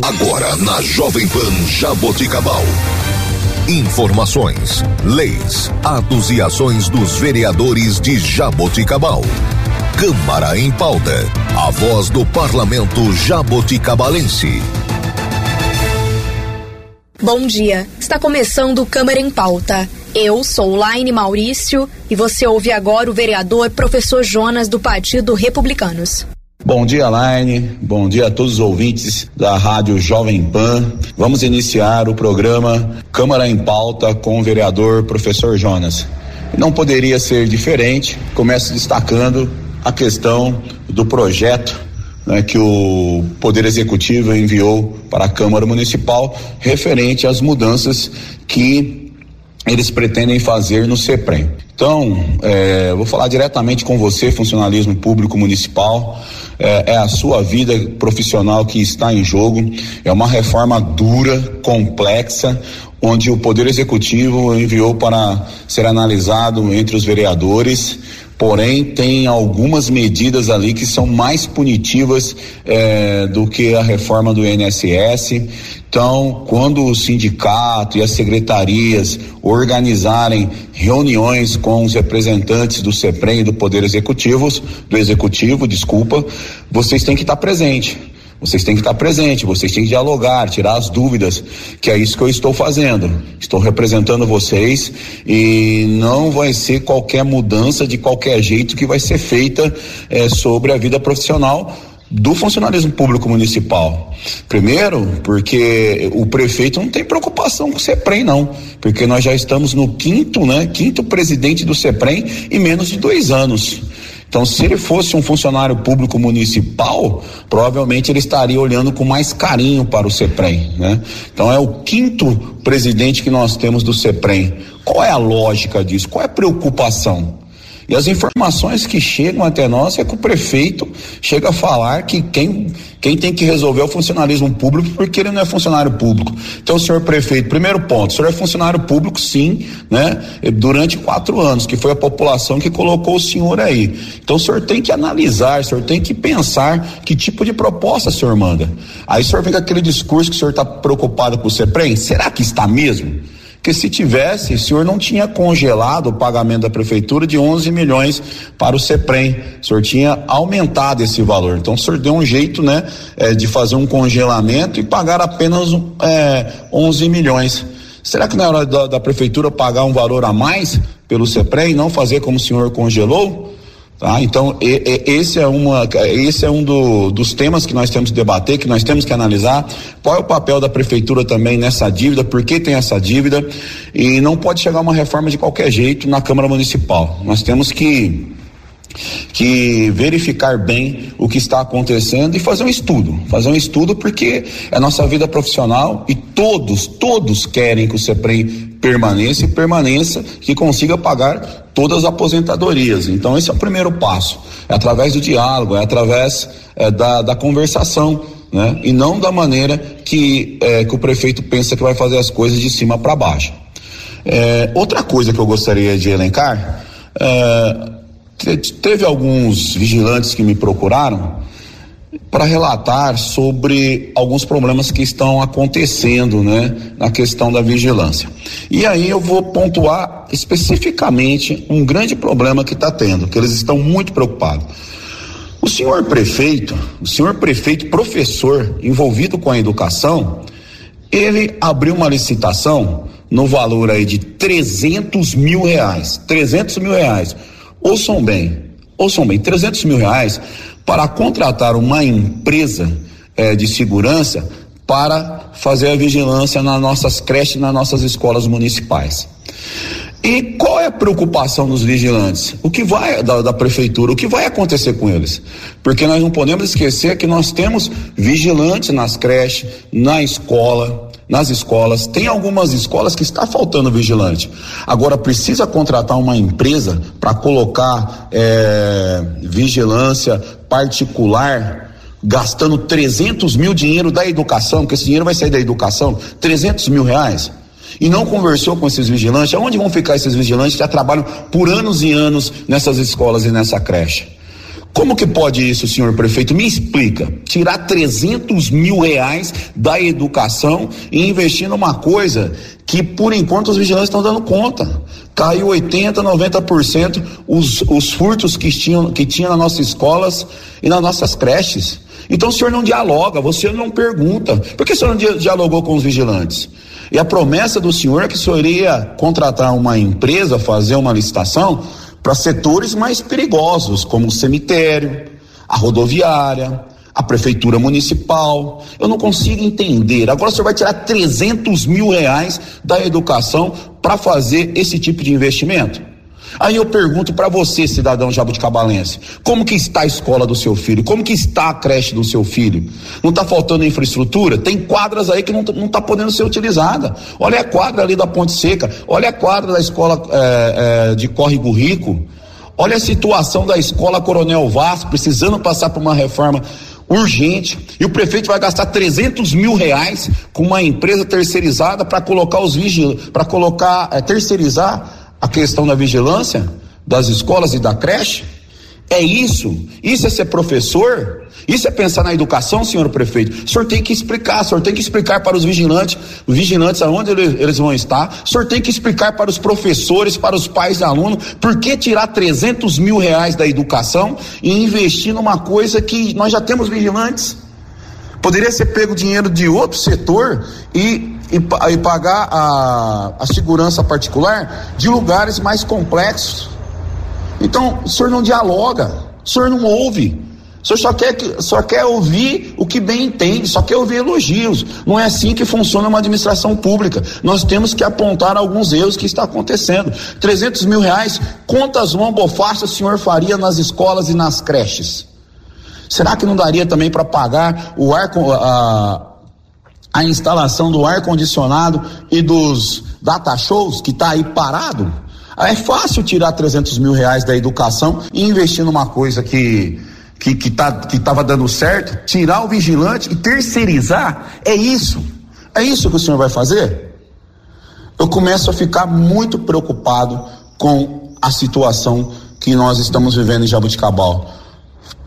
Agora na Jovem Pan Jaboticabal. Informações, leis, atos e ações dos vereadores de Jaboticabal. Câmara em pauta. A voz do parlamento jaboticabalense. Bom dia. Está começando Câmara em Pauta. Eu sou Laine Maurício e você ouve agora o vereador professor Jonas do Partido Republicanos. Bom dia, Laine. Bom dia a todos os ouvintes da Rádio Jovem Pan. Vamos iniciar o programa Câmara em Pauta com o vereador professor Jonas. Não poderia ser diferente. Começo destacando a questão do projeto né, que o Poder Executivo enviou para a Câmara Municipal referente às mudanças que eles pretendem fazer no CEPREM. Então, é, vou falar diretamente com você, funcionalismo público municipal. É, é, a sua vida profissional que está em jogo. É uma reforma dura, complexa, onde o Poder Executivo enviou para ser analisado entre os vereadores porém tem algumas medidas ali que são mais punitivas eh, do que a reforma do INSS. Então, quando o sindicato e as secretarias organizarem reuniões com os representantes do CEPREM e do Poder Executivo, do Executivo, desculpa, vocês têm que estar presente vocês têm que estar presentes, vocês têm que dialogar, tirar as dúvidas, que é isso que eu estou fazendo. Estou representando vocês e não vai ser qualquer mudança de qualquer jeito que vai ser feita é, sobre a vida profissional do funcionalismo público municipal. Primeiro, porque o prefeito não tem preocupação com o CEPREM, não, porque nós já estamos no quinto, né, quinto presidente do CEPREM em menos de dois anos. Então, se ele fosse um funcionário público municipal, provavelmente ele estaria olhando com mais carinho para o CEPREM, né? Então, é o quinto presidente que nós temos do CEPREM. Qual é a lógica disso? Qual é a preocupação? E as informações que chegam até nós é que o prefeito chega a falar que quem, quem tem que resolver é o funcionalismo público porque ele não é funcionário público. Então, senhor prefeito, primeiro ponto, o senhor é funcionário público, sim, né? Durante quatro anos, que foi a população que colocou o senhor aí. Então, o senhor tem que analisar, o senhor tem que pensar que tipo de proposta o senhor manda. Aí o senhor vem com aquele discurso que o senhor está preocupado com o CEPREM, será que está mesmo? Porque se tivesse, o senhor não tinha congelado o pagamento da prefeitura de 11 milhões para o CEPREM. O senhor tinha aumentado esse valor. Então o senhor deu um jeito, né, é, de fazer um congelamento e pagar apenas é, 11 milhões. Será que na hora da, da prefeitura pagar um valor a mais pelo CEPREM e não fazer como o senhor congelou? Tá? Então, e, e, esse é, uma, esse é um do, dos temas que nós temos que debater, que nós temos que analisar. Qual é o papel da prefeitura também nessa dívida, por que tem essa dívida? E não pode chegar uma reforma de qualquer jeito na Câmara Municipal. Nós temos que que verificar bem o que está acontecendo e fazer um estudo, fazer um estudo porque é nossa vida profissional e todos, todos querem que o CEPREM permaneça e permaneça, que consiga pagar todas as aposentadorias. Então esse é o primeiro passo, é através do diálogo, é através é, da, da conversação, né? E não da maneira que, é, que o prefeito pensa que vai fazer as coisas de cima para baixo. É, outra coisa que eu gostaria de elencar, é, teve alguns vigilantes que me procuraram para relatar sobre alguns problemas que estão acontecendo, né, na questão da vigilância. E aí eu vou pontuar especificamente um grande problema que está tendo, que eles estão muito preocupados. O senhor prefeito, o senhor prefeito professor envolvido com a educação, ele abriu uma licitação no valor aí de 300 mil reais, 300 mil reais. Ouçam bem, ouçam bem, 300 mil reais para contratar uma empresa eh, de segurança para fazer a vigilância nas nossas creches, nas nossas escolas municipais. E qual é a preocupação dos vigilantes? O que vai da, da, prefeitura? O que vai acontecer com eles? Porque nós não podemos esquecer que nós temos vigilantes nas creches, na escola, nas escolas. Tem algumas escolas que está faltando vigilante. Agora precisa contratar uma empresa para colocar é, vigilância particular gastando 300 mil dinheiro da educação, porque esse dinheiro vai sair da educação, 300 mil reais. E não conversou com esses vigilantes. Aonde vão ficar esses vigilantes que já trabalham por anos e anos nessas escolas e nessa creche? Como que pode isso, senhor prefeito? Me explica. Tirar 300 mil reais da educação e investir numa coisa que, por enquanto, os vigilantes estão dando conta. Caiu 80%, 90% os, os furtos que tinham, que tinha nas nossas escolas e nas nossas creches. Então o senhor não dialoga, você não pergunta. Por que o senhor não dialogou com os vigilantes? E a promessa do senhor é que o senhor iria contratar uma empresa, fazer uma licitação para setores mais perigosos, como o cemitério, a rodoviária, a prefeitura municipal. Eu não consigo entender. Agora o senhor vai tirar 300 mil reais da educação para fazer esse tipo de investimento? Aí eu pergunto para você, cidadão jabuticabalense, como que está a escola do seu filho? Como que está a creche do seu filho? Não está faltando infraestrutura? Tem quadras aí que não está tá podendo ser utilizada. Olha a quadra ali da Ponte Seca, olha a quadra da escola é, é, de Córrego Rico, olha a situação da escola Coronel Vaz, precisando passar por uma reforma urgente e o prefeito vai gastar 300 mil reais com uma empresa terceirizada para colocar os vigilantes, para colocar, é, terceirizar a questão da vigilância das escolas e da creche? É isso? Isso é ser professor? Isso é pensar na educação, senhor prefeito? O senhor tem que explicar, o senhor tem que explicar para os vigilantes, vigilantes aonde eles, vão estar, o senhor tem que explicar para os professores, para os pais de alunos, por que tirar 300 mil reais da educação e investir numa coisa que nós já temos vigilantes? Poderia ser pego dinheiro de outro setor e e, e pagar a, a segurança particular de lugares mais complexos. Então, o senhor não dialoga, o senhor não ouve. O senhor só quer, só quer ouvir o que bem entende, só quer ouvir elogios. Não é assim que funciona uma administração pública. Nós temos que apontar alguns erros que está acontecendo. 300 mil reais, quantas mãos bofastas o senhor faria nas escolas e nas creches? Será que não daria também para pagar o ar, a, a instalação do ar-condicionado e dos data shows que está aí parado, é fácil tirar 300 mil reais da educação e investir numa coisa que que que tá, que estava dando certo, tirar o vigilante e terceirizar, é isso. É isso que o senhor vai fazer? Eu começo a ficar muito preocupado com a situação que nós estamos vivendo em Jabuticabal.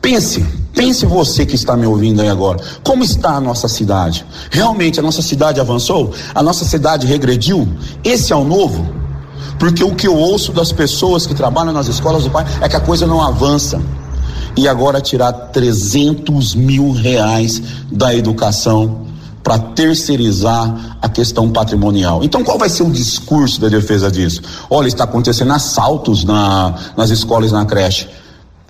Pense, pense você que está me ouvindo aí agora. Como está a nossa cidade? Realmente a nossa cidade avançou? A nossa cidade regrediu? Esse é o novo? Porque o que eu ouço das pessoas que trabalham nas escolas do pai é que a coisa não avança. E agora tirar 300 mil reais da educação para terceirizar a questão patrimonial. Então, qual vai ser o discurso da defesa disso? Olha, está acontecendo assaltos na, nas escolas e na creche.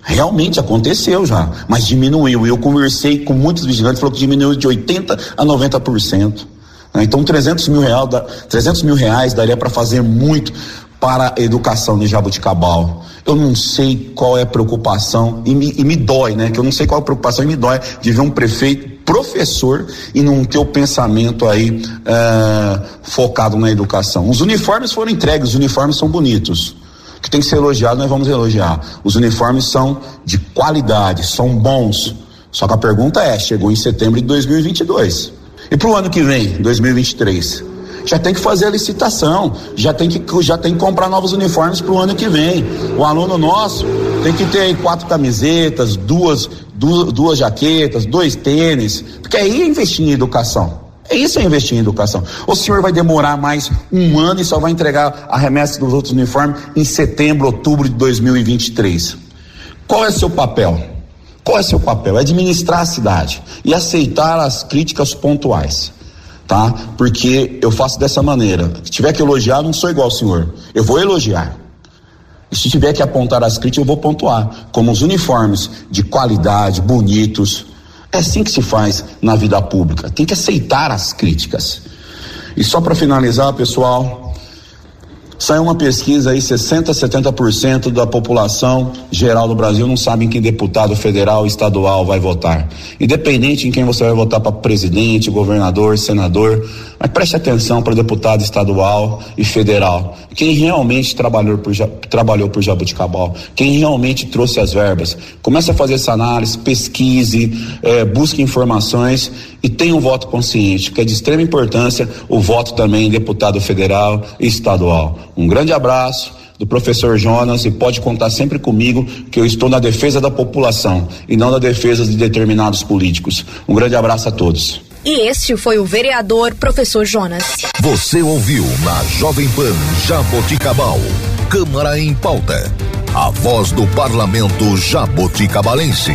Realmente aconteceu já, mas diminuiu. Eu conversei com muitos vigilantes, falou que diminuiu de 80% a 90%. Né? Então, 300 mil, real, 300 mil reais daria para fazer muito para a educação de Jabuticabal. Eu não sei qual é a preocupação, e me, e me dói, né? Que eu não sei qual é a preocupação e me dói de ver um prefeito professor e não ter o pensamento aí é, focado na educação. Os uniformes foram entregues, os uniformes são bonitos que tem que ser elogiado, nós vamos elogiar. Os uniformes são de qualidade, são bons. Só que a pergunta é: chegou em setembro de 2022. E para o ano que vem, 2023? Já tem que fazer a licitação, já tem que, já tem que comprar novos uniformes para o ano que vem. O aluno nosso tem que ter quatro camisetas, duas, duas, duas jaquetas, dois tênis, porque aí é investir em educação. É isso é investir em educação. O senhor vai demorar mais um ano e só vai entregar a remessa dos outros uniformes em setembro, outubro de 2023. Qual é seu papel? Qual é seu papel? É administrar a cidade e aceitar as críticas pontuais, tá? Porque eu faço dessa maneira. Se tiver que elogiar, não sou igual ao senhor. Eu vou elogiar. E se tiver que apontar as críticas, eu vou pontuar. Como os uniformes de qualidade, bonitos, é assim que se faz na vida pública. Tem que aceitar as críticas. E só para finalizar, pessoal, saiu uma pesquisa aí, 60, 70% da população geral do Brasil não sabem quem deputado federal estadual vai votar. Independente em quem você vai votar para presidente, governador, senador, Mas preste atenção para deputado estadual e federal. Quem realmente trabalhou por, trabalhou por Jabuticabal, quem realmente trouxe as verbas. Comece a fazer essa análise, pesquise, eh, busque informações e tenha um voto consciente, que é de extrema importância o voto também deputado federal e estadual. Um grande abraço do professor Jonas e pode contar sempre comigo que eu estou na defesa da população e não na defesa de determinados políticos. Um grande abraço a todos. E este foi o vereador professor Jonas. Você ouviu na Jovem Pan Jaboticabal, Câmara em Pauta, a voz do parlamento jaboticabalense.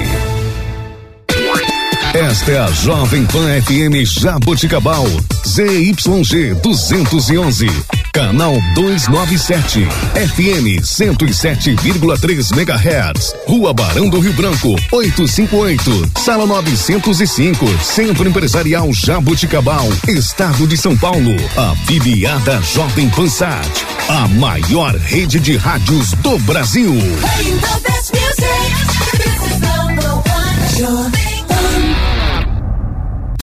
Esta é a Jovem Pan FM Jaboticabal, ZYG 211, canal 297, FM 107,3 MHz, Rua Barão do Rio Branco, 858, Sala 905, Centro Empresarial Jaboticabal, Estado de São Paulo. A filiada Jovem Pan Sat, a maior rede de rádios do Brasil. Jovem